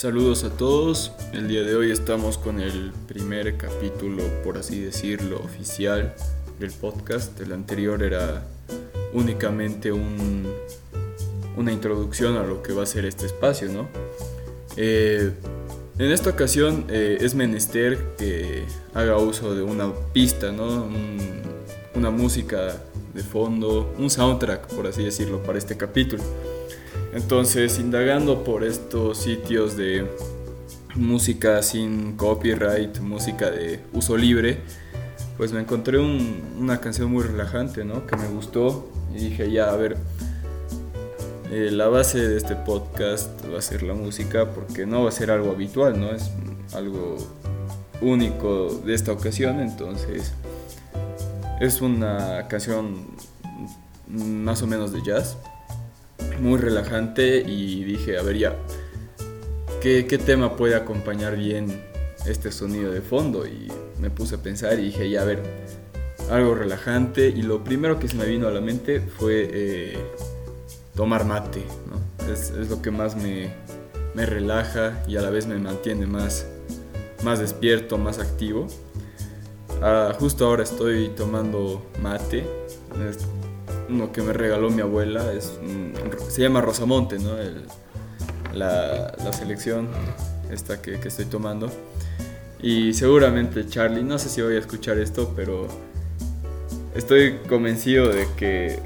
Saludos a todos, el día de hoy estamos con el primer capítulo, por así decirlo, oficial del podcast. El anterior era únicamente un, una introducción a lo que va a ser este espacio, ¿no? Eh, en esta ocasión eh, es menester que haga uso de una pista, ¿no? una música de fondo, un soundtrack, por así decirlo, para este capítulo. Entonces, indagando por estos sitios de música sin copyright, música de uso libre, pues me encontré una canción muy relajante, ¿no? Que me gustó y dije, ya, a ver, eh, la base de este podcast va a ser la música porque no va a ser algo habitual, ¿no? Es algo único de esta ocasión, entonces es una canción más o menos de jazz muy relajante y dije, a ver ya, ¿qué, tema puede acompañar bien este sonido de fondo? Y me puse a pensar y dije, ya, a ver, algo relajante y lo primero que se me vino a la mente fue eh, tomar mate, es, lo que más me, relaja y a la vez me mantiene más, más despierto, más activo. Ah, justo ahora estoy tomando mate uno que me regaló mi abuela, es, se llama Rosamonte, ¿no? la, selección esta que, estoy tomando. Y seguramente Charlie, no sé si voy a escuchar esto, pero estoy convencido de que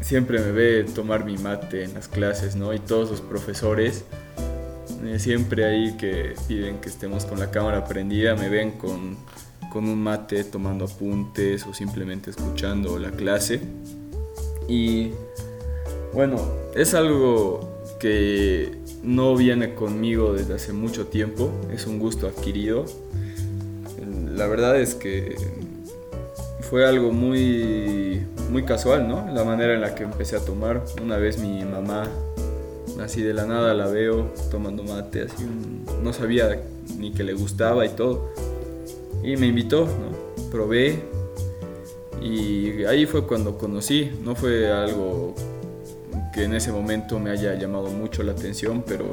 siempre me ve tomar mi mate en las clases, ¿no? Y todos los profesores, eh, siempre ahí que piden que estemos con la cámara prendida, me ven con, con un mate tomando apuntes o simplemente escuchando la clase. Y bueno, es algo que no viene conmigo desde hace mucho tiempo, es un gusto adquirido. La verdad es que fue algo muy, muy casual, ¿no? La manera en la que empecé a tomar. Una vez mi mamá, así de la nada la veo tomando mate, así no sabía ni que le gustaba y todo. Y me invitó. Probé, y ahí fue cuando conocí, no fue algo que en ese momento me haya llamado mucho la atención, pero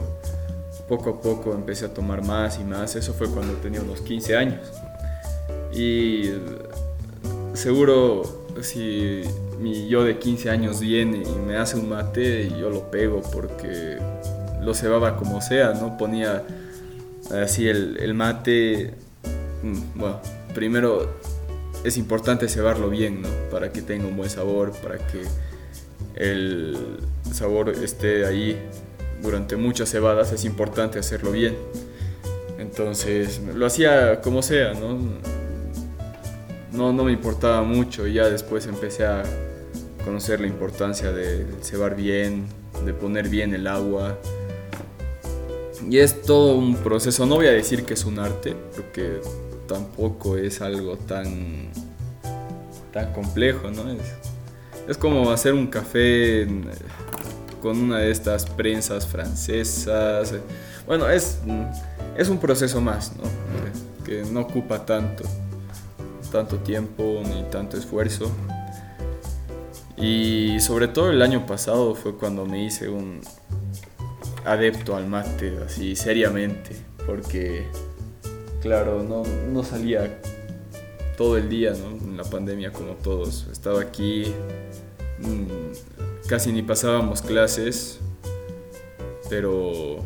poco a poco empecé a tomar más y más. Eso fue cuando tenía unos 15 años. Y seguro si mi yo de 15 años viene y me hace un mate, yo lo pego porque lo cebaba como sea, ¿no? Ponía así el, mate, bueno, primero es importante cebarlo bien, ¿no? Para que tenga un buen sabor, para que el sabor esté ahí durante muchas cebadas, es importante hacerlo bien. Entonces lo hacía como sea, ¿no? No, no me importaba mucho y ya después empecé a conocer la importancia de cebar bien, de poner bien el agua. Y es todo un proceso, no voy a decir que es un arte, porque tampoco es algo tan, tan complejo, ¿no? Es, es como hacer un café con una de estas prensas francesas. Bueno, es, es un proceso más, ¿no? Que no ocupa tanto, tanto tiempo ni tanto esfuerzo. Y sobre todo el año pasado fue cuando me hice un adepto al mate, así seriamente, porque claro, no, no salía todo el día, ¿no? En la pandemia como todos. Estaba aquí, mm, casi ni pasábamos clases, pero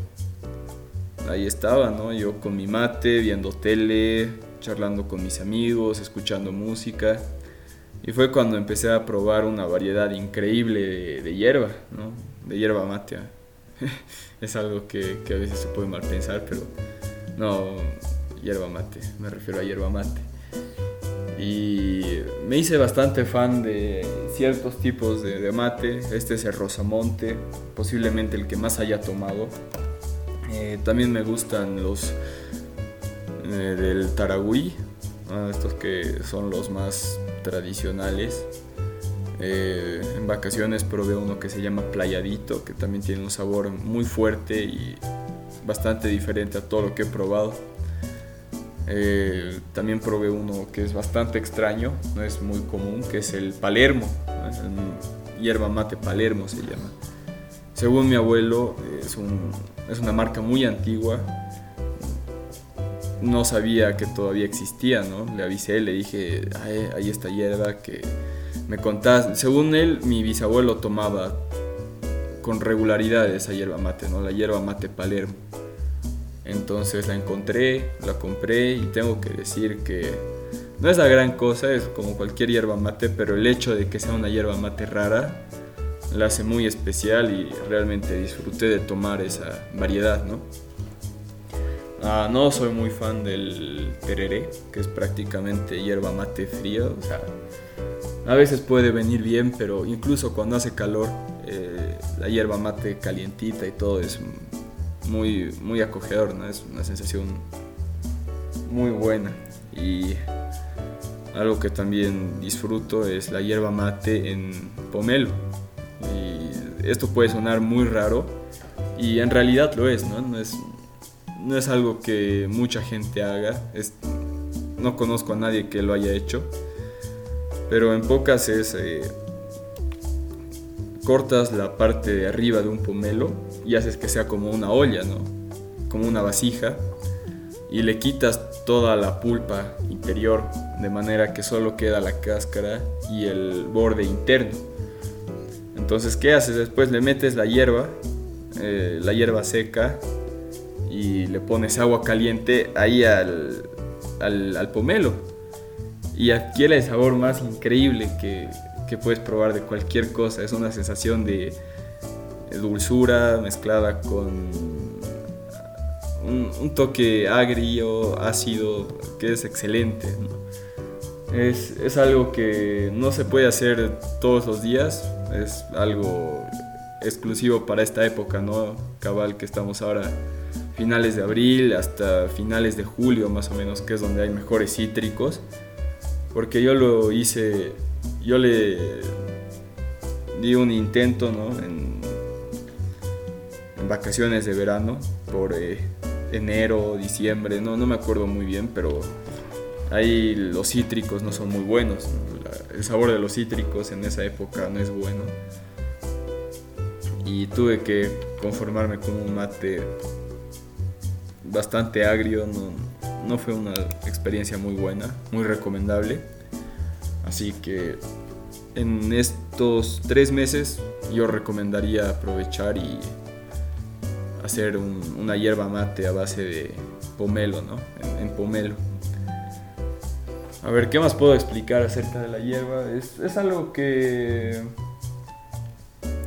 ahí estaba, ¿no? Yo con mi mate, viendo tele, charlando con mis amigos, escuchando música. Y fue cuando empecé a probar una variedad increíble de, hierba, ¿no? De hierba mate. es algo que, que a veces se puede mal pensar, pero no, hierba mate, me refiero a hierba mate. Y me hice bastante fan de ciertos tipos de, mate. Este es el Rosamonte, posiblemente el que más haya tomado. Eh, también me gustan los eh, del Taragüí, estos que son los más tradicionales. Eh, en vacaciones probé uno que se llama Playadito, que también tiene un sabor muy fuerte y bastante diferente a todo lo que he probado. Eh, también probé uno que es bastante extraño, no es muy común, que es el Palermo, hierba mate Palermo se llama. Según mi abuelo, es un, es una marca muy antigua. No sabía que todavía existía, ¿no? Le avisé, le dije, ahí está hierba que me contás. Según él, mi bisabuelo tomaba con regularidad esa hierba mate, ¿no? La hierba mate Palermo. Entonces la encontré, la compré y tengo que decir que no es la gran cosa, es como cualquier hierba mate, pero el hecho de que sea una hierba mate rara la hace muy especial y realmente disfruté de tomar esa variedad, ¿no? Ah, no soy muy fan del tereré, que es prácticamente hierba mate fría, o sea, a veces puede venir bien, pero incluso cuando hace calor, eh, la hierba mate calientita y todo es muy, muy acogedor, ¿no? Es una sensación muy buena. Y algo que también disfruto es la hierba mate en pomelo. Esto puede sonar muy raro y en realidad lo es, ¿no? Es, no es algo que mucha gente haga. No conozco a nadie que lo haya hecho. Pero en pocas es... Eh, cortas la parte de arriba de un pomelo y haces que sea como una olla, ¿no? Como una vasija y le quitas toda la pulpa interior de manera que solo queda la cáscara y el borde interno. Entonces, ¿qué haces? Después le metes la hierba, eh, la hierba seca y le pones agua caliente ahí al, al, pomelo y adquiere el sabor más increíble que, que puedes probar de cualquier cosa. Es una sensación de dulzura mezclada con un, toque agrio, ácido, que es excelente. Es, es, algo que no se puede hacer todos los días, es algo exclusivo para esta época, ¿no? Cabal, que estamos ahora finales de abril hasta finales de julio más o menos, que es donde hay mejores cítricos. Porque yo lo hice, yo le di un intento, ¿no? En, vacaciones de verano por... Eh, enero, diciembre, no, no me acuerdo muy bien, pero ahí los cítricos no son muy buenos. El sabor de los cítricos en esa época no es bueno. Y tuve que conformarme con un mate bastante agrio, no, no fue una experiencia muy buena, muy recomendable. Así que en estos tres meses yo recomendaría aprovechar y hacer una hierba mate a base de pomelo, ¿no? En, pomelo. A ver, ¿qué más puedo explicar acerca de la hierba? Es, es, algo que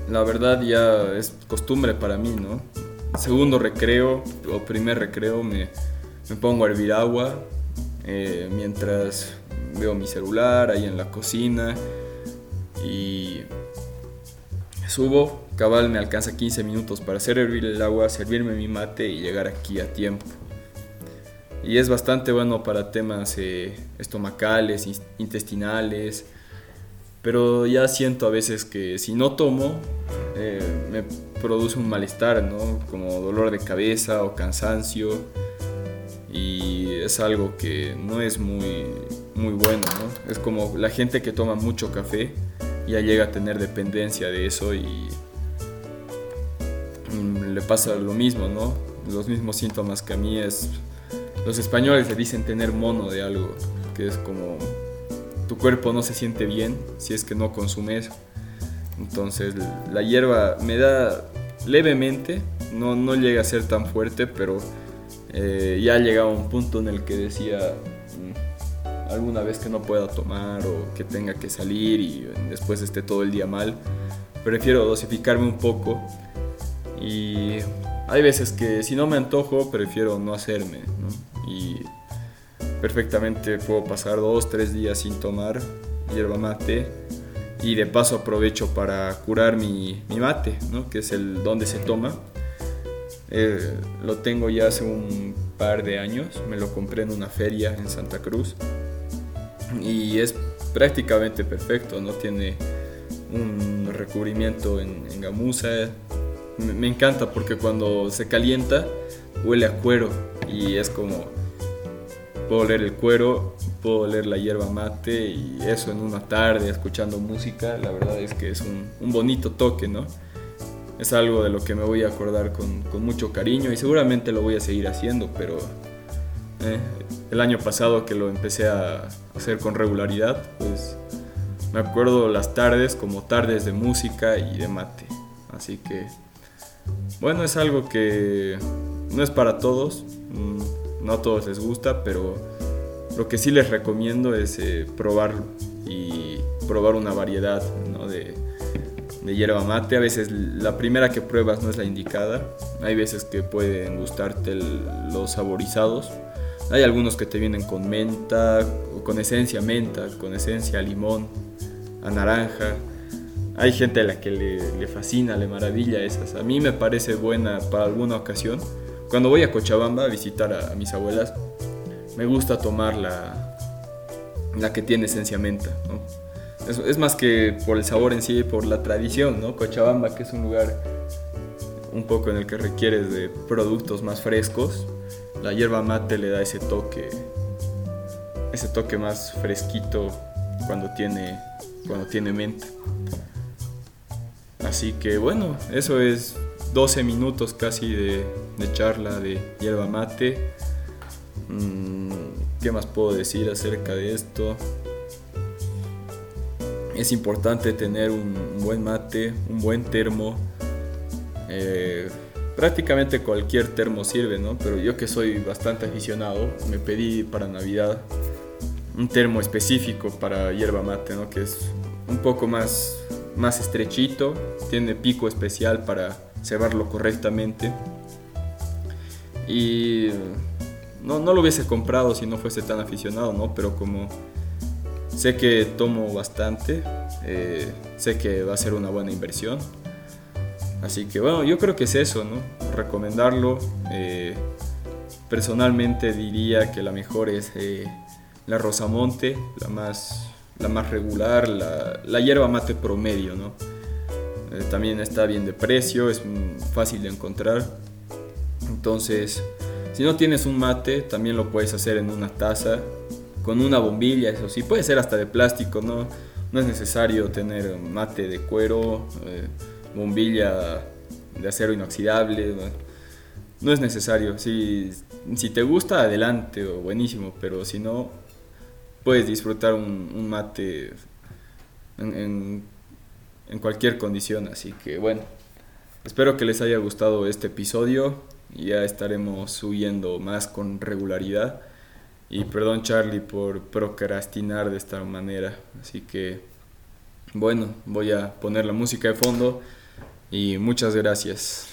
la verdad ya es costumbre para mí, ¿no? Segundo recreo o primer recreo me, me pongo a hervir agua eh, mientras veo mi celular ahí en la cocina y subo Cabal me alcanza 15 minutos para hacer hervir el agua, servirme mi mate y llegar aquí a tiempo. Y es bastante bueno para temas eh, estomacales, intestinales, pero ya siento a veces que si no tomo eh, me produce un malestar, ¿no? Como dolor de cabeza o cansancio y es algo que no es muy, muy bueno, ¿no? Es como la gente que toma mucho café ya llega a tener dependencia de eso y le pasa lo mismo, ¿no? Los mismos síntomas que a mí es... Los españoles le dicen tener mono de algo, que es como tu cuerpo no se siente bien si es que no consumes. Entonces la hierba me da levemente, no, no llega a ser tan fuerte, pero eh, ya ha llegado a un punto en el que decía mm, alguna vez que no pueda tomar o que tenga que salir y después esté todo el día mal, prefiero dosificarme un poco y hay veces que si no me antojo, prefiero no hacerme. Y perfectamente puedo pasar dos, tres días sin tomar hierba mate. Y de paso aprovecho para curar mi, mate, que es el donde se toma. Eh, lo tengo ya hace un par de años, me lo compré en una feria en Santa Cruz. Y es prácticamente perfecto, no tiene un recubrimiento en, en gamuza, me, encanta porque cuando se calienta huele a cuero. Y es como puedo oler el cuero, puedo oler la hierba mate y eso en una tarde escuchando música, la verdad es que es un, bonito toque, ¿no? Es algo de lo que me voy a acordar con, con mucho cariño y seguramente lo voy a seguir haciendo, pero eh, el año pasado que lo empecé a hacer con regularidad, pues me acuerdo las tardes como tardes de música y de mate. Así que, bueno, es algo que no es para todos, mm, no a todos les gusta, pero lo que sí les recomiendo es eh, probarlo y probar una variedad de, de hierba mate. A veces la primera que pruebas no es la indicada. Hay veces que pueden gustarte los saborizados. Hay algunos que te vienen con menta, o con esencia menta, con esencia limón, a naranja. Hay gente a la que le, fascina, le maravilla esas. A mí me parece buena para alguna ocasión. Cuando voy a Cochabamba a visitar a, mis abuelas, me gusta tomar la, la que tiene esencia menta. Es, más que por el sabor en sí, por la tradición, ¿no? Cochabamba, que es un lugar un poco en el que requieres de productos más frescos, la hierba mate le da ese toque, ese toque más fresquito cuando tiene, cuando tiene menta. Así que bueno, eso es 12 minutos casi de, charla de hierba mate. Mm, ¿Qué más puedo decir acerca de esto? Es importante tener un, buen mate, un buen termo. Eh, prácticamente cualquier termo sirve, ¿no? Pero yo que soy bastante aficionado, me pedí para Navidad un termo específico para hierba mate, ¿no? Que es un poco más, más estrechito, tiene pico especial para cebarlo correctamente. Y no, no lo hubiese comprado si no fuese tan aficionado, ¿no? Pero como Sé que tomo bastante, eh, sé que va a ser una buena inversión. Así que bueno, yo creo que es eso, ¿no? Recomendarlo. Eh, personalmente diría que la mejor es eh, la Rosamonte, la más, la más regular, la, la hierba mate promedio, ¿no? también está bien de precio, es fácil de encontrar. Entonces, si no tienes un mate, también lo puedes hacer en una taza con una bombilla, eso sí, puede ser hasta de plástico, no, no es necesario tener mate de cuero, eh, bombilla de acero inoxidable, no, es necesario. Si, si te gusta, adelante, o buenísimo, pero si no, puedes disfrutar un, mate en, en cualquier condición, así que bueno. Espero que les haya gustado este episodio. Ya estaremos subiendo más con regularidad. Y perdón Charlie por procrastinar de esta manera. Así que, bueno, voy a poner la música de fondo y muchas gracias.